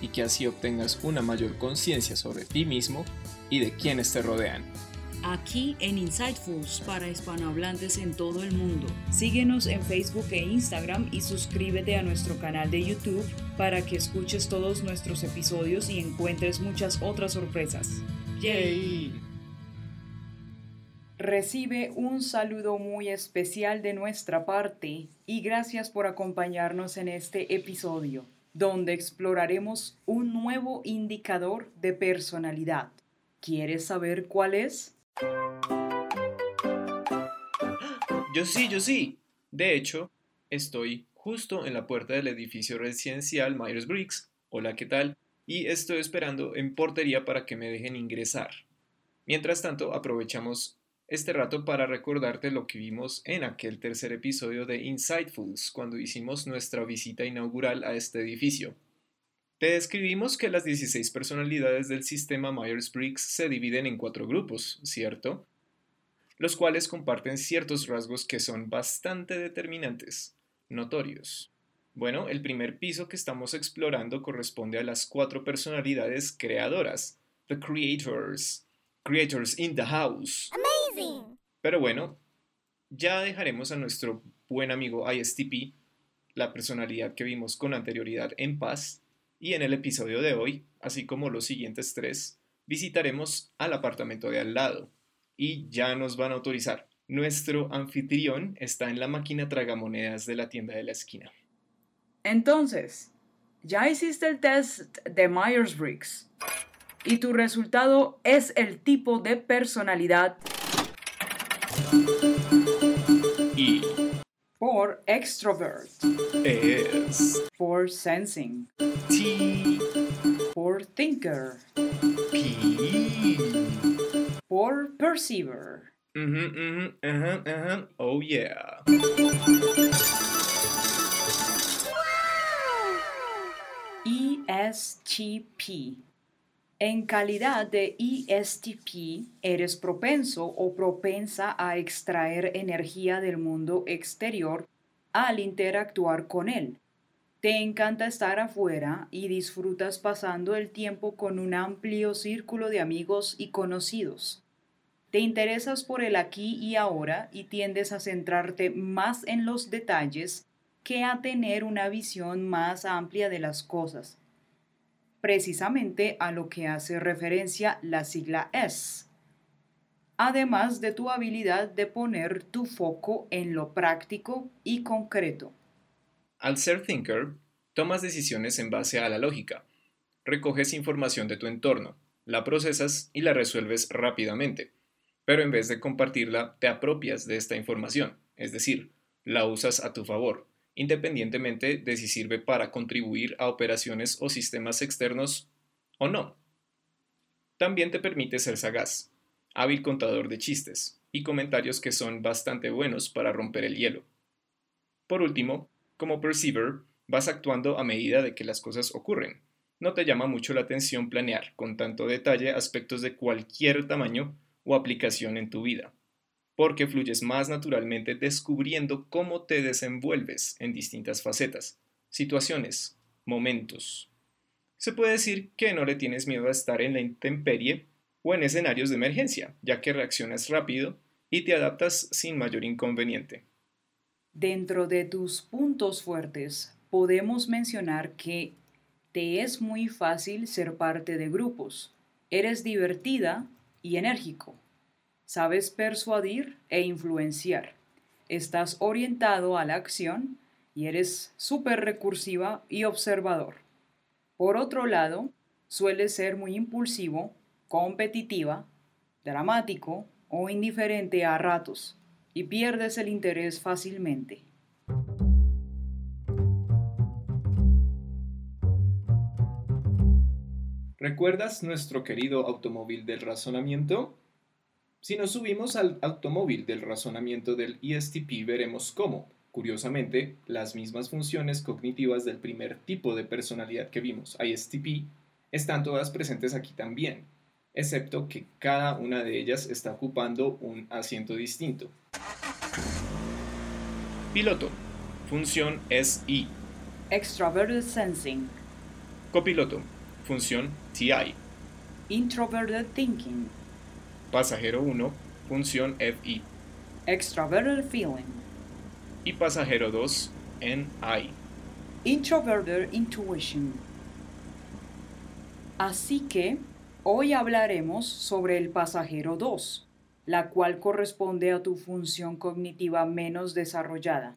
y que así obtengas una mayor conciencia sobre ti mismo y de quienes te rodean. Aquí en Insightfuls para hispanohablantes en todo el mundo. Síguenos en Facebook e Instagram y suscríbete a nuestro canal de YouTube para que escuches todos nuestros episodios y encuentres muchas otras sorpresas. ¡Yay! Recibe un saludo muy especial de nuestra parte y gracias por acompañarnos en este episodio, donde exploraremos un nuevo indicador de personalidad. ¿Quieres saber cuál es? Yo sí, yo sí. De hecho, estoy justo en la puerta del edificio residencial Myers-Briggs. Hola, ¿qué tal? Y estoy esperando en portería para que me dejen ingresar. Mientras tanto, aprovechamos este rato para recordarte lo que vimos en aquel tercer episodio de Insightfuls, cuando hicimos nuestra visita inaugural a este edificio. Te describimos que las 16 personalidades del sistema Myers-Briggs se dividen en cuatro grupos, ¿cierto? Los cuales comparten ciertos rasgos que son bastante determinantes, notorios. Bueno, el primer piso que estamos explorando corresponde a las cuatro personalidades creadoras, the creators, creators in the house. Pero bueno, ya dejaremos a nuestro buen amigo ISTP, la personalidad que vimos con anterioridad en paz, y en el episodio de hoy, así como los siguientes tres, visitaremos al apartamento de al lado, y ya nos van a autorizar. Nuestro anfitrión está en la máquina tragamonedas de la tienda de la esquina. Entonces, ya hiciste el test de Myers-Briggs y tu resultado es el tipo de personalidad Y for extrovert, S. for sensing, T for thinker, P. for perceiver. Ujú, ujú, ajá, ajá. Oh yeah. E ESTP. En calidad de ESTP, eres propenso o propensa a extraer energía del mundo exterior al interactuar con él. Te encanta estar afuera y disfrutas pasando el tiempo con un amplio círculo de amigos y conocidos. Te interesas por el aquí y ahora y tiendes a centrarte más en los detalles que a tener una visión más amplia de las cosas precisamente a lo que hace referencia la sigla S, además de tu habilidad de poner tu foco en lo práctico y concreto. Al ser thinker, tomas decisiones en base a la lógica. Recoges información de tu entorno, la procesas y la resuelves rápidamente. Pero en vez de compartirla, te apropias de esta información, es decir, la usas a tu favor independientemente de si sirve para contribuir a operaciones o sistemas externos o no. También te permite ser sagaz, hábil contador de chistes y comentarios que son bastante buenos para romper el hielo. Por último, como perceiver, vas actuando a medida de que las cosas ocurren. No te llama mucho la atención planear con tanto detalle aspectos de cualquier tamaño o aplicación en tu vida porque fluyes más naturalmente descubriendo cómo te desenvuelves en distintas facetas, situaciones, momentos. Se puede decir que no le tienes miedo a estar en la intemperie o en escenarios de emergencia, ya que reaccionas rápido y te adaptas sin mayor inconveniente. Dentro de tus puntos fuertes, podemos mencionar que te es muy fácil ser parte de grupos. Eres divertida y enérgico sabes persuadir e influenciar, estás orientado a la acción y eres súper recursiva y observador. Por otro lado, sueles ser muy impulsivo, competitiva, dramático o indiferente a ratos y pierdes el interés fácilmente. ¿Recuerdas nuestro querido automóvil del razonamiento? Si nos subimos al automóvil del razonamiento del ESTP veremos cómo, curiosamente, las mismas funciones cognitivas del primer tipo de personalidad que vimos, ISTP, están todas presentes aquí también, excepto que cada una de ellas está ocupando un asiento distinto. Piloto. Función SI. Extroverted Sensing. Copiloto. Función TI. Introverted Thinking. Pasajero 1. Función FI. Extroverted Feeling. Y pasajero 2. NI. Introverted Intuition. Así que hoy hablaremos sobre el pasajero 2, la cual corresponde a tu función cognitiva menos desarrollada,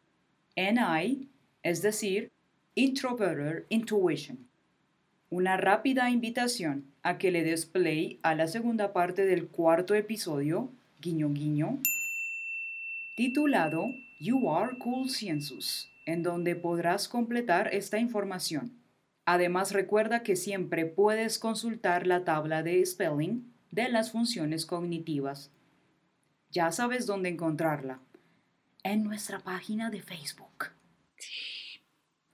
NI, es decir, Introverted Intuition. Una rápida invitación a que le des play a la segunda parte del cuarto episodio, guiño guiño, titulado You Are Cool Census, en donde podrás completar esta información. Además, recuerda que siempre puedes consultar la tabla de spelling de las funciones cognitivas. Ya sabes dónde encontrarla. En nuestra página de Facebook.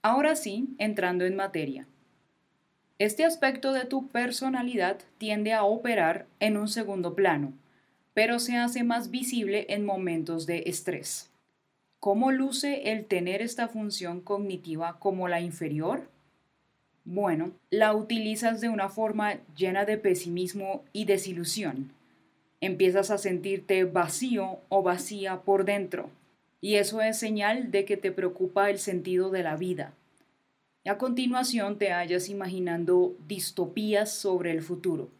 Ahora sí, entrando en materia. Este aspecto de tu personalidad tiende a operar en un segundo plano, pero se hace más visible en momentos de estrés. ¿Cómo luce el tener esta función cognitiva como la inferior? Bueno, la utilizas de una forma llena de pesimismo y desilusión. Empiezas a sentirte vacío o vacía por dentro, y eso es señal de que te preocupa el sentido de la vida. A continuación te hallas imaginando distopías sobre el futuro.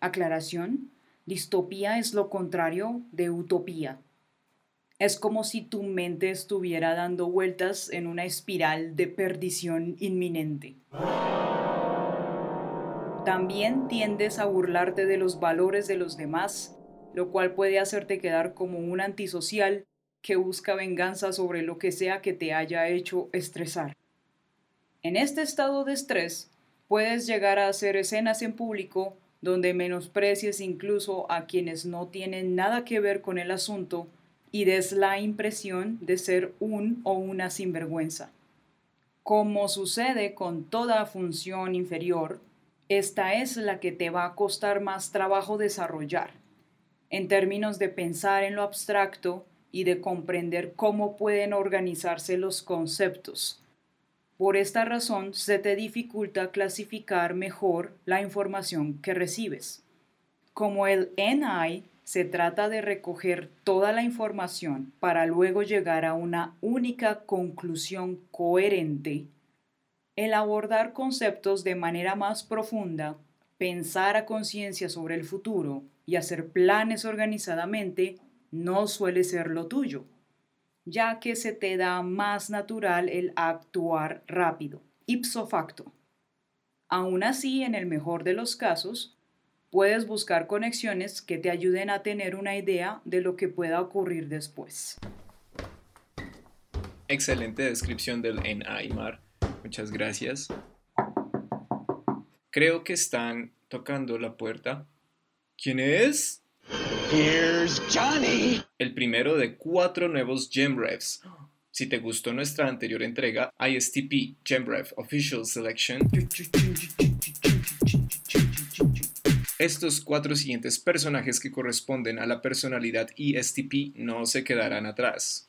Aclaración, distopía es lo contrario de utopía. Es como si tu mente estuviera dando vueltas en una espiral de perdición inminente. También tiendes a burlarte de los valores de los demás, lo cual puede hacerte quedar como un antisocial que busca venganza sobre lo que sea que te haya hecho estresar. En este estado de estrés, puedes llegar a hacer escenas en público donde menosprecies incluso a quienes no tienen nada que ver con el asunto y des la impresión de ser un o una sinvergüenza. Como sucede con toda función inferior, esta es la que te va a costar más trabajo desarrollar, en términos de pensar en lo abstracto y de comprender cómo pueden organizarse los conceptos. Por esta razón se te dificulta clasificar mejor la información que recibes. Como el NI se trata de recoger toda la información para luego llegar a una única conclusión coherente. El abordar conceptos de manera más profunda, pensar a conciencia sobre el futuro y hacer planes organizadamente no suele ser lo tuyo, ya que se te da más natural el actuar rápido, ipso facto. Aún así, en el mejor de los casos, puedes buscar conexiones que te ayuden a tener una idea de lo que pueda ocurrir después. Excelente descripción del Aymar. Muchas gracias. Creo que están tocando la puerta. ¿Quién es? Here's Johnny. El primero de cuatro nuevos GemRevs. Si te gustó nuestra anterior entrega, ISTP GemRev Official Selection, estos cuatro siguientes personajes que corresponden a la personalidad ESTP no se quedarán atrás.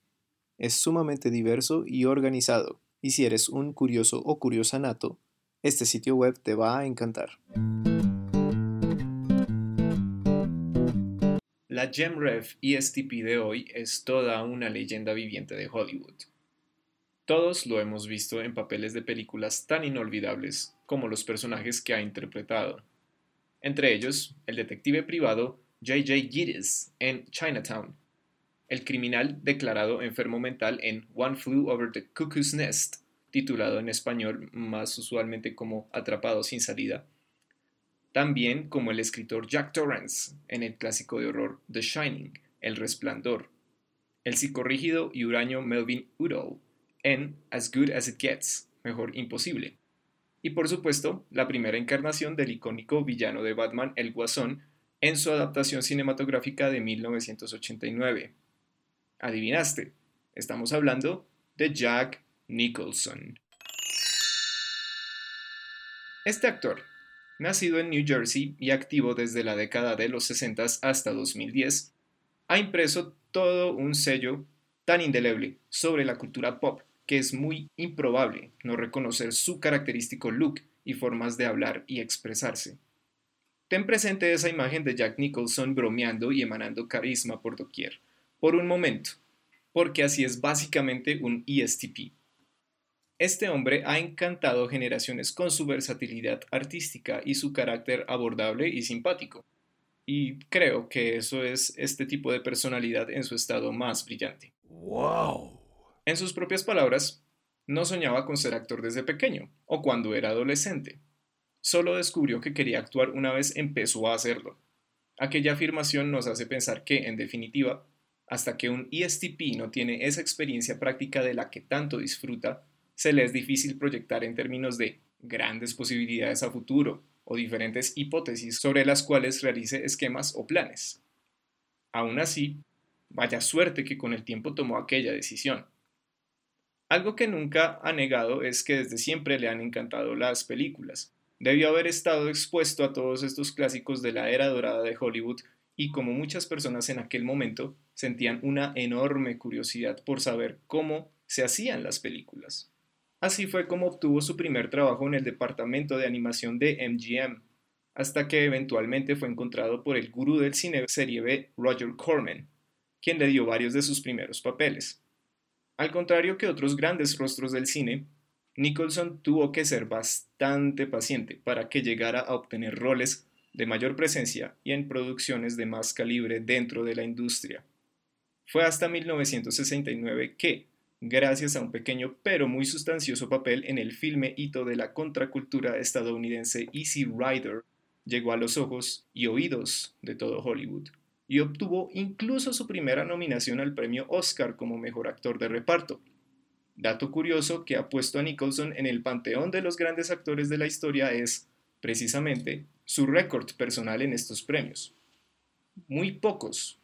Es sumamente diverso y organizado, y si eres un curioso o curiosa nato, este sitio web te va a encantar. La GemRev ESTP de hoy es toda una leyenda viviente de Hollywood. Todos lo hemos visto en papeles de películas tan inolvidables como los personajes que ha interpretado. Entre ellos, el detective privado J.J. Gittes en Chinatown, el criminal declarado enfermo mental en One Flew Over the Cuckoo's Nest, titulado en español más usualmente como Atrapado sin salida, también como el escritor Jack Torrance en el clásico de horror The Shining, El Resplandor, el psicorrígido y huraño Melvin Udall en As Good as It Gets, Mejor Imposible, y por supuesto la primera encarnación del icónico villano de Batman, el Guasón, en su adaptación cinematográfica de 1989. Adivinaste, estamos hablando de Jack Nicholson. Este actor, nacido en New Jersey y activo desde la década de los 60 hasta 2010, ha impreso todo un sello tan indeleble sobre la cultura pop que es muy improbable no reconocer su característico look y formas de hablar y expresarse. Ten presente esa imagen de Jack Nicholson bromeando y emanando carisma por doquier, por un momento, porque así es básicamente un ESTP, este hombre ha encantado generaciones con su versatilidad artística y su carácter abordable y simpático. Y creo que eso es este tipo de personalidad en su estado más brillante. ¡Wow! En sus propias palabras, no soñaba con ser actor desde pequeño o cuando era adolescente. Solo descubrió que quería actuar una vez empezó a hacerlo. Aquella afirmación nos hace pensar que, en definitiva, hasta que un ESTP no tiene esa experiencia práctica de la que tanto disfruta, se le es difícil proyectar en términos de grandes posibilidades a futuro o diferentes hipótesis sobre las cuales realice esquemas o planes. Aún así, vaya suerte que con el tiempo tomó aquella decisión. Algo que nunca ha negado es que desde siempre le han encantado las películas. Debió haber estado expuesto a todos estos clásicos de la era dorada de Hollywood y como muchas personas en aquel momento sentían una enorme curiosidad por saber cómo se hacían las películas. Así fue como obtuvo su primer trabajo en el departamento de animación de MGM, hasta que eventualmente fue encontrado por el gurú del cine serie B, Roger Corman, quien le dio varios de sus primeros papeles. Al contrario que otros grandes rostros del cine, Nicholson tuvo que ser bastante paciente para que llegara a obtener roles de mayor presencia y en producciones de más calibre dentro de la industria. Fue hasta 1969 que, gracias a un pequeño pero muy sustancioso papel en el filme hito de la contracultura estadounidense Easy Rider, llegó a los ojos y oídos de todo Hollywood y obtuvo incluso su primera nominación al premio Oscar como mejor actor de reparto. Dato curioso que ha puesto a Nicholson en el panteón de los grandes actores de la historia es, precisamente, su récord personal en estos premios. Muy pocos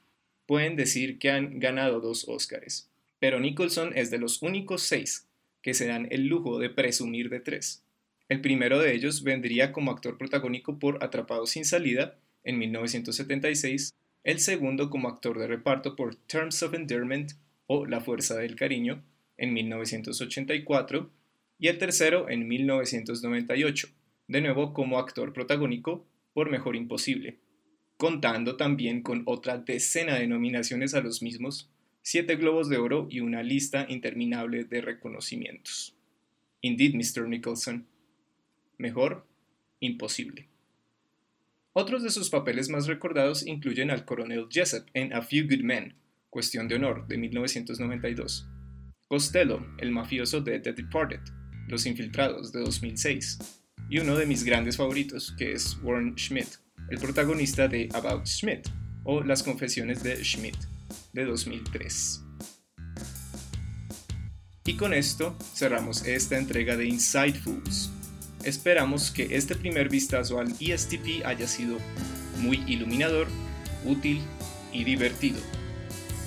pueden decir que han ganado dos Oscars pero Nicholson es de los únicos seis que se dan el lujo de presumir de tres. El primero de ellos vendría como actor protagónico por Atrapado sin salida en 1976, el segundo como actor de reparto por Terms of Endearment o La Fuerza del Cariño en 1984 y el tercero en 1998, de nuevo como actor protagónico por Mejor Imposible, contando también con otra decena de nominaciones a los mismos siete globos de oro y una lista interminable de reconocimientos. Indeed, Mr. Nicholson. Mejor, imposible. Otros de sus papeles más recordados incluyen al coronel Jessup en A Few Good Men, Cuestión de Honor, de 1992, Costello, el mafioso de The Departed, Los Infiltrados, de 2006, y uno de mis grandes favoritos, que es Warren Schmidt, el protagonista de About Schmidt, o Las Confesiones de Schmidt, de 2003. Y con esto cerramos esta entrega de Insightfuls. Esperamos que este primer vistazo al ESTP haya sido muy iluminador, útil y divertido.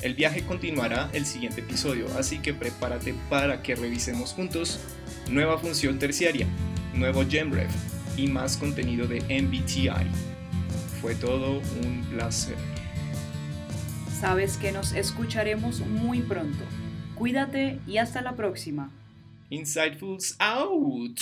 El viaje continuará el siguiente episodio, así que prepárate para que revisemos juntos nueva función terciaria, nuevo GemRev y más contenido de MBTI. Fue todo un placer. Sabes que nos escucharemos muy pronto. Cuídate y hasta la próxima. Insightfuls out.